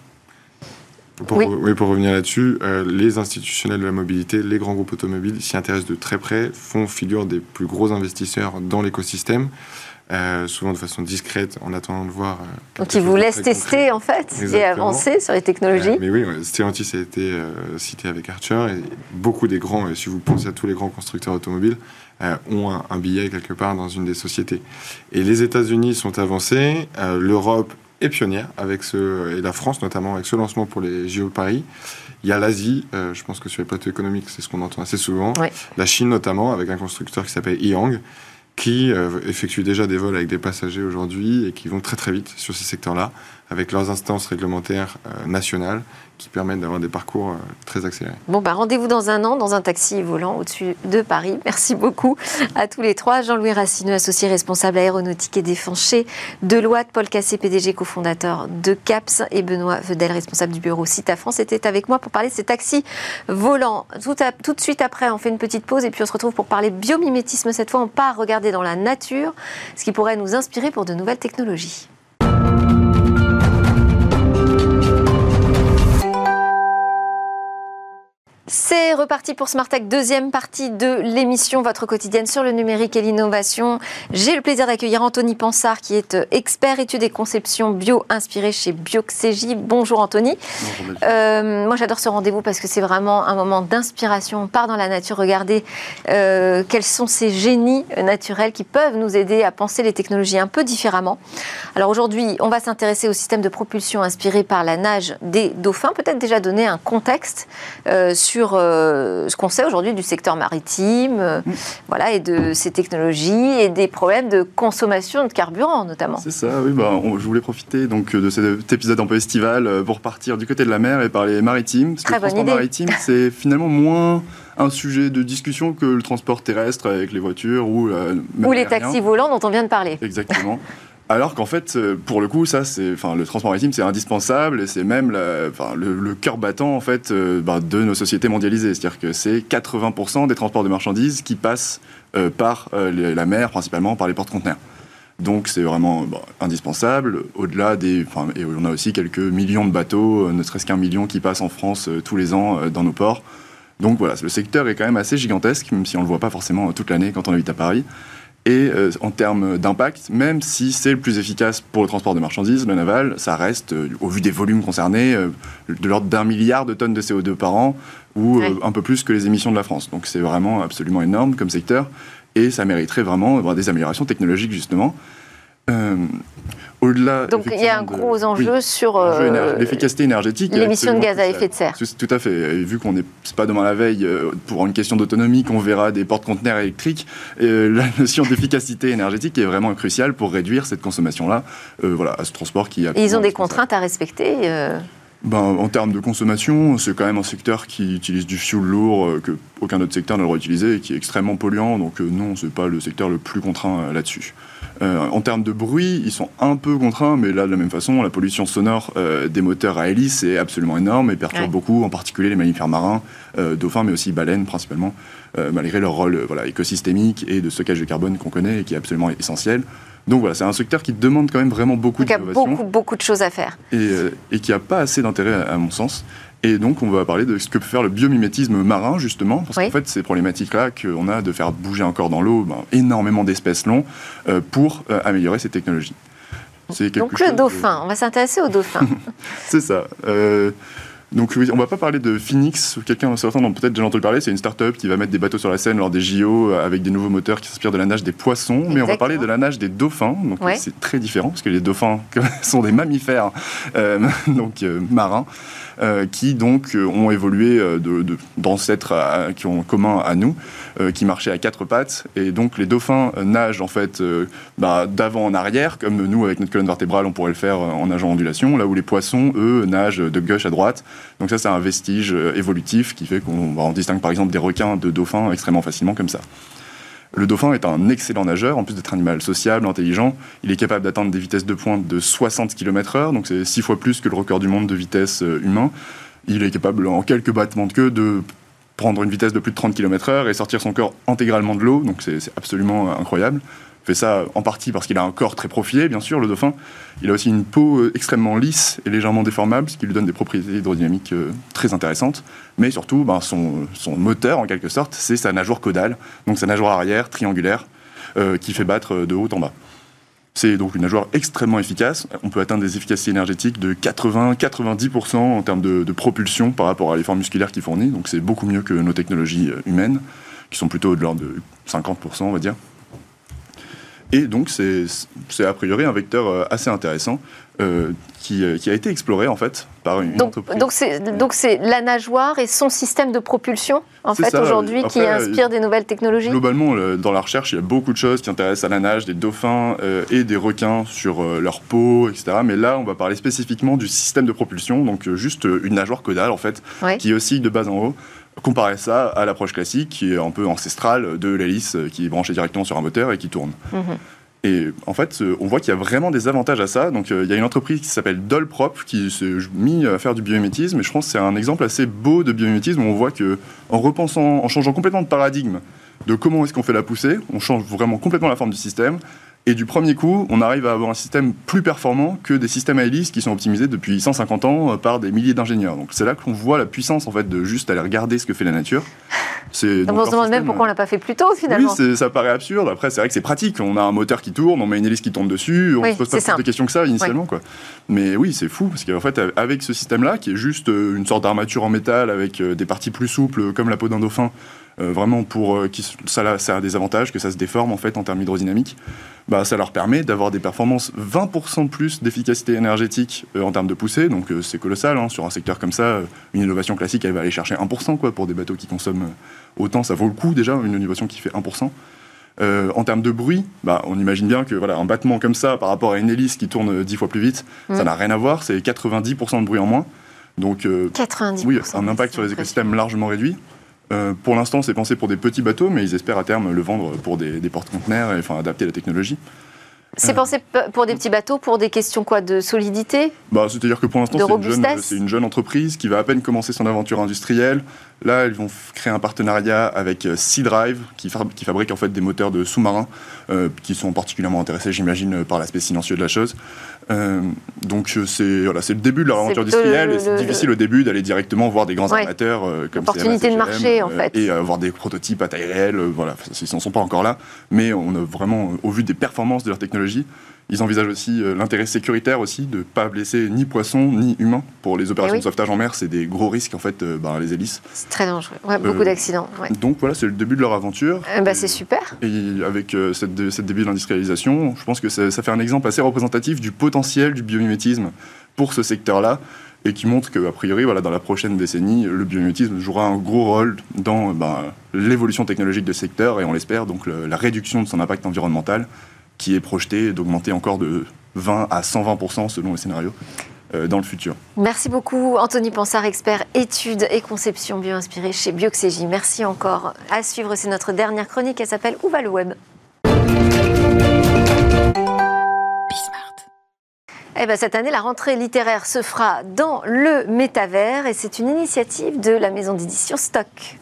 Pour, oui. oui. pour revenir là-dessus, euh, les institutionnels de la mobilité, les grands groupes automobiles s'y intéressent de très près, font figure des plus gros investisseurs dans l'écosystème. Euh, souvent de façon discrète, en attendant de voir. Euh, Donc ils vous laissent tester en fait Exactement. et avancer sur les technologies. mais oui, Stellantis a été euh, cité avec Archer et beaucoup des grands, si vous pensez à tous les grands constructeurs automobiles, euh, ont un, un, billet quelque part dans une des sociétés. Et les États-Unis sont avancés, l'Europe est pionnière avec ce et la France notamment avec ce lancement pour les JO Paris. Il y a l'Asie, euh, je pense que sur les plateaux économiques, c'est ce qu'on entend assez souvent. Oui. La Chine notamment avec un constructeur qui s'appelle Yang qui euh, effectue déjà des vols avec des passagers aujourd'hui et qui vont très très vite sur ces secteurs-là avec leurs instances réglementaires euh, nationales qui permettent d'avoir des parcours euh, très accélérés. Bon, bah, rendez-vous dans un an dans un taxi volant au-dessus de Paris. *laughs* Merci beaucoup à tous les trois. Jean-Louis Racineux, associé responsable aéronautique et défense chez Deloitte, Paul Cassé, PDG cofondateur de CAPS et Benoît Vedel, responsable du bureau Cita France, était avec moi pour parler de ces taxis volants. Tout, tout de suite après, on fait une petite pause et puis on se retrouve pour parler biomimétisme. Cette fois, on part regarder dans la nature ce qui pourrait nous inspirer pour de nouvelles technologies. C'est reparti pour Smartech, deuxième partie de l'émission, votre quotidienne sur le numérique et l'innovation. J'ai le plaisir d'accueillir Anthony Pansard, qui est expert études et conception bio inspiré chez Bioxégie. Bonjour Anthony. Bonjour, euh, moi j'adore ce rendez-vous parce que c'est vraiment un moment d'inspiration. On part dans la nature, regardez euh, quels sont ces génies naturels qui peuvent nous aider à penser les technologies un peu différemment. Alors aujourd'hui, on va s'intéresser au système de propulsion inspiré par la nage des dauphins. Peut-être déjà donner un contexte euh, sur sur euh, ce qu'on sait aujourd'hui du secteur maritime, euh, mmh. voilà, et de ces technologies et des problèmes de consommation de carburant notamment. C'est ça, oui. Bah, on, je voulais profiter donc de cet épisode un peu estival euh, pour partir du côté de la mer et parler maritime. Parce Très que le transport idée. maritime, *laughs* c'est finalement moins un sujet de discussion que le transport terrestre avec les voitures ou, euh, ou les taxis volants dont on vient de parler. Exactement. *laughs* Alors qu'en fait, pour le coup, ça, c'est, enfin, le transport maritime, c'est indispensable et c'est même le, cœur battant en fait euh, bah, de nos sociétés mondialisées. C'est-à-dire que c'est 80% des transports de marchandises qui passent euh, par euh, la mer, principalement par les porte-conteneurs. Donc c'est vraiment indispensable. Au-delà des, enfin, et on a aussi quelques millions de bateaux, ne serait-ce qu'un million qui passent en France tous les ans dans nos ports. Donc voilà, le secteur est quand même assez gigantesque, même si on le voit pas forcément toute l'année quand on habite à Paris. Et euh, en termes d'impact, même si c'est le plus efficace pour le transport de marchandises, le naval, ça reste, euh, au vu des volumes concernés, euh, de l'ordre d'un milliard de tonnes de CO2 par an, ou Ouais. un peu plus que les émissions de la France. Donc c'est vraiment absolument énorme comme secteur, et ça mériterait vraiment d'avoir des améliorations technologiques, justement. Euh, au-delà. Donc il y a un effectivement, de- gros enjeu oui, sur euh, l'efficacité énergétique. est l'émission de gaz à effet de serre. Tout, à fait. Et vu qu'on n'est pas demain la veille euh, pour une question d'autonomie qu'on verra des porte-conteneurs électriques, euh, la notion d'efficacité énergétique est vraiment cruciale pour réduire cette consommation-là. euh, voilà, à ce transport qui. est Et ils ont des contraintes à respecter. euh, Ben, en termes de consommation, c'est quand même un secteur qui utilise du fuel lourd euh, que aucun autre secteur n'a le droit d'utiliser et qui est extrêmement polluant. Donc euh, non, c'est pas le secteur le plus contraint euh, là-dessus. Euh, en termes de bruit, ils sont un peu contraints, mais là de la même façon, la pollution sonore euh, des moteurs à hélice est absolument énorme et perturbe Ouais. beaucoup, en particulier les mammifères marins, euh, dauphins, mais aussi baleines principalement, euh, malgré leur rôle voilà, écosystémique et de stockage de carbone qu'on connaît et qui est absolument essentiel. Donc voilà, c'est un secteur qui demande quand même vraiment beaucoup Donc il y a d'innovation beaucoup, beaucoup de choses à faire. et, euh, et qui n'a pas assez d'intérêt à, à mon sens. Et donc, on va parler de ce que peut faire le biomimétisme marin, justement, parce Oui. qu'en fait, ces problématiques-là qu'on a de faire bouger encore dans l'eau ben, énormément d'espèces longs euh, pour euh, améliorer ces technologies. Donc le de- dauphin, on va s'intéresser au dauphin. *laughs* C'est ça. Donc oui, on va pas parler de Phoenix, quelqu'un certains ont peut-être déjà entendu parler, c'est une start-up qui va mettre des bateaux sur la Seine lors des JO euh, avec des nouveaux moteurs qui s'inspirent de la nage des poissons, mais on va parler de la nage des dauphins, donc Ouais. c'est très différent parce que les dauphins *laughs* sont des mammifères euh, *laughs* donc euh, marins euh, qui donc ont évolué de- de- d'ancêtres à- qui ont en commun à nous, euh, qui marchaient à quatre pattes et donc les dauphins euh, nagent en fait euh, bah, d'avant en arrière comme nous avec notre colonne vertébrale on pourrait le faire en nageant en ondulation, là où les poissons eux nagent de gauche à droite. Donc ça, c'est un vestige évolutif qui fait qu'on bah, distingue par exemple des requins de dauphins extrêmement facilement comme ça. Le dauphin est un excellent nageur, en plus d'être un animal sociable, intelligent. Il est capable d'atteindre des vitesses de pointe de 60 km/h, donc c'est six fois plus que le record du monde de vitesse humain. Il est capable, en quelques battements de queue, de prendre une vitesse de plus de 30 km/h et sortir son corps intégralement de l'eau, donc c'est absolument euh, incroyable. Il fait ça en partie parce qu'il a un corps très profilé, bien sûr, le dauphin. Il a aussi une peau euh, extrêmement lisse et légèrement déformable, ce qui lui donne des propriétés hydrodynamiques euh, très intéressantes. Mais surtout, ben, son, son moteur, en quelque sorte, c'est sa nageoire caudale, donc sa nageoire arrière triangulaire, qui fait battre de haut en bas. C'est donc une nageoire extrêmement efficace. On peut atteindre des efficacités énergétiques de 80-90% en termes de, propulsion par rapport à l'effort musculaire qu'il fournit. Donc c'est beaucoup mieux que nos technologies euh, humaines, qui sont plutôt de l'ordre de 50%, on va dire. Et donc c'est c'est a priori un vecteur euh, assez intéressant euh, qui, euh, qui a été exploré en fait par une Donc entreprise. donc c'est donc c'est la nageoire et son système de propulsion en C'est fait ça. aujourd'hui qui Après, inspire des nouvelles technologies. Globalement, le- dans la recherche, il y a beaucoup de choses qui intéressent à la nage, des dauphins euh, et des requins sur euh, leur peau, etc. Mais là, on va parler spécifiquement du système de propulsion, donc euh, juste euh, une nageoire caudale en fait, Ouais. qui oscille de bas en haut. Comparer ça à l'approche classique, qui est un peu ancestrale de l'hélice euh, qui est branchée directement sur un moteur et qui tourne. Mhm. Et en fait, euh, on voit qu'il y a vraiment des avantages à ça. Donc, euh, il y a une entreprise qui s'appelle Dolprop qui s'est mis à faire du biomimétisme. Et je pense que c'est un exemple assez beau de biomimétisme où on voit que, en repensant, en changeant complètement de paradigme de comment est-ce qu'on fait la poussée, on change vraiment complètement la forme du système. Et du premier coup, on arrive à avoir un système plus performant que des systèmes à hélice qui sont optimisés depuis 150 ans euh, par des milliers d'ingénieurs. Donc c'est là qu'on voit la puissance en fait de juste aller regarder ce que fait la nature. Donc on se demande même pourquoi on l'a pas fait plus tôt oui, finalement. c'est- ça paraît absurde. Après, c'est vrai que c'est pratique. On a un moteur qui tourne, on met une hélice qui tourne dessus, on Oui, se pose pas plus de questions que ça initialement. Quoi. Mais oui, c'est fou, parce qu'en fait, avec ce système-là, qui est juste euh, une sorte d'armature en métal avec euh, des parties plus souples, comme la peau d'un dauphin, euh, vraiment pour euh, qui, ça, ça a des avantages, que ça se déforme en fait en termes hydrodynamiques, bah, ça leur permet d'avoir des performances 20% de plus d'efficacité énergétique euh, en termes de poussée. Donc euh, c'est colossal. hein. Sur un secteur comme ça, une innovation classique, elle va aller chercher 1% quoi, pour des bateaux qui consomment autant. Ça vaut le coup déjà, une innovation qui fait 1%. Euh, en termes de bruit, bah, on imagine bien que voilà, un battement comme ça par rapport à une hélice qui tourne euh, 10 fois plus vite, ça Mm. n'a rien à voir, c'est 90% de bruit en moins. Donc euh, 90%. oui, un impact sur les écosystèmes largement réduit. Euh, pour l'instant, c'est pensé pour des petits bateaux, mais ils espèrent à terme le vendre pour des, des porte-conteneurs et enfin adapter la technologie. C'est pensé p- pour des petits bateaux, pour des questions quoi de solidité? Bah, C'est-à-dire que pour l'instant, c'est une, jeune, une entreprise qui va à peine commencer son aventure industrielle. Là, ils vont créer un partenariat avec euh, Sea Drive, qui, fab- qui fabrique en fait des moteurs de sous-marins, euh, qui sont particulièrement intéressés, j'imagine, euh, par l'aspect silencieux de la chose. Euh, donc, euh, c'est voilà, c'est le début de leur aventure industrielle, le- et c'est le- difficile au début d'aller directement voir des grands Ouais. armateurs euh, comme L'opportunité CMA, de marché, en fait. Et avoir des prototypes à taille réelle, voilà, ils n'en sont pas encore là, mais on a vraiment, au vu des performances de leur technologie, Ils envisagent aussi euh, l'intérêt sécuritaire aussi de ne pas blesser ni poisson ni humain. Pour les opérations Eh oui. de sauvetage en mer, c'est des gros risques en fait, bah, les hélices. C'est très dangereux. Ouais, beaucoup Euh, d'accidents. ouais. Donc voilà, c'est le début de leur aventure. Bah, c'est super. Et avec cette, cette début de l'industrialisation, je pense que ça, ça fait un exemple assez représentatif du potentiel du biomimétisme pour ce secteur-là, et qui montre qu'a priori, voilà, dans la prochaine décennie, le biomimétisme jouera un gros rôle dans bah, l'évolution technologique du secteur, et on l'espère, donc le- la réduction de son impact environnemental, qui est projetée d'augmenter encore de 20 à 120% selon les scénarios euh, dans le futur. Merci beaucoup, Anthony Pansard, expert études et conception bio-inspirée chez Bioxégie. Merci encore. À suivre, c'est notre dernière chronique. Elle s'appelle Où va le web? Eh ben, cette année, la rentrée littéraire se fera dans le métavers et c'est une initiative de la maison d'édition Stock.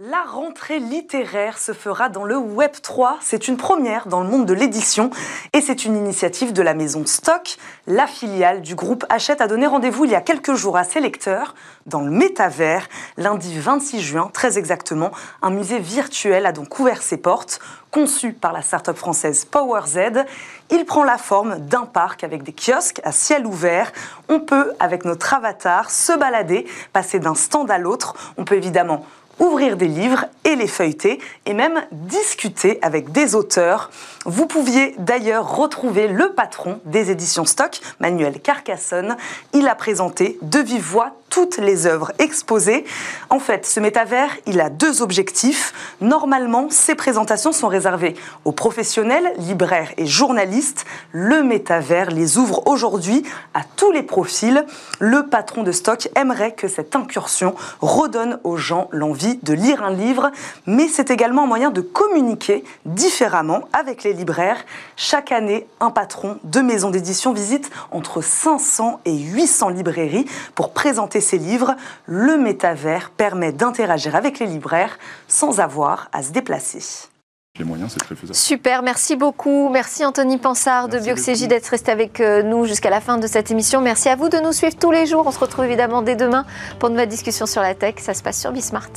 La rentrée littéraire se fera dans le Web 3. C'est une première dans le monde de l'édition et c'est une initiative de la maison Stock. La filiale du groupe Hachette a donné rendez-vous il y a quelques jours à ses lecteurs dans le métavers. Lundi 26 juin, très exactement, un musée virtuel a donc ouvert ses portes. Conçu par la start-up française PowerZ, il prend la forme d'un parc avec des kiosques à ciel ouvert. On peut, avec notre avatar, se balader, passer d'un stand à l'autre. On peut évidemment ouvrir des livres et les feuilleter et même discuter avec des auteurs. Vous pouviez d'ailleurs retrouver le patron des éditions Stock, Manuel Carcassonne. Il a présenté de vive voix toutes les œuvres exposées. En fait, ce métavers, il a deux objectifs. Normalement, ces présentations sont réservées aux professionnels, libraires et journalistes. Le métavers les ouvre aujourd'hui à tous les profils. Le patron de Stock aimerait que cette incursion redonne aux gens l'envie de lire un livre, mais c'est également un moyen de communiquer différemment avec les libraires. Chaque année, un patron de maison d'édition visite entre 500 et 800 librairies pour présenter ses livres. Le métavers permet d'interagir avec les libraires sans avoir à se déplacer. Les moyens, c'est très faisable. Super, merci beaucoup. Merci Anthony Pansard de Merci Bioxégie beaucoup. d'être resté avec euh, nous jusqu'à la fin de cette émission. Merci à vous de nous suivre tous les jours. On se retrouve évidemment dès demain pour une nouvelle discussion sur la tech. Ça se passe sur Bismart.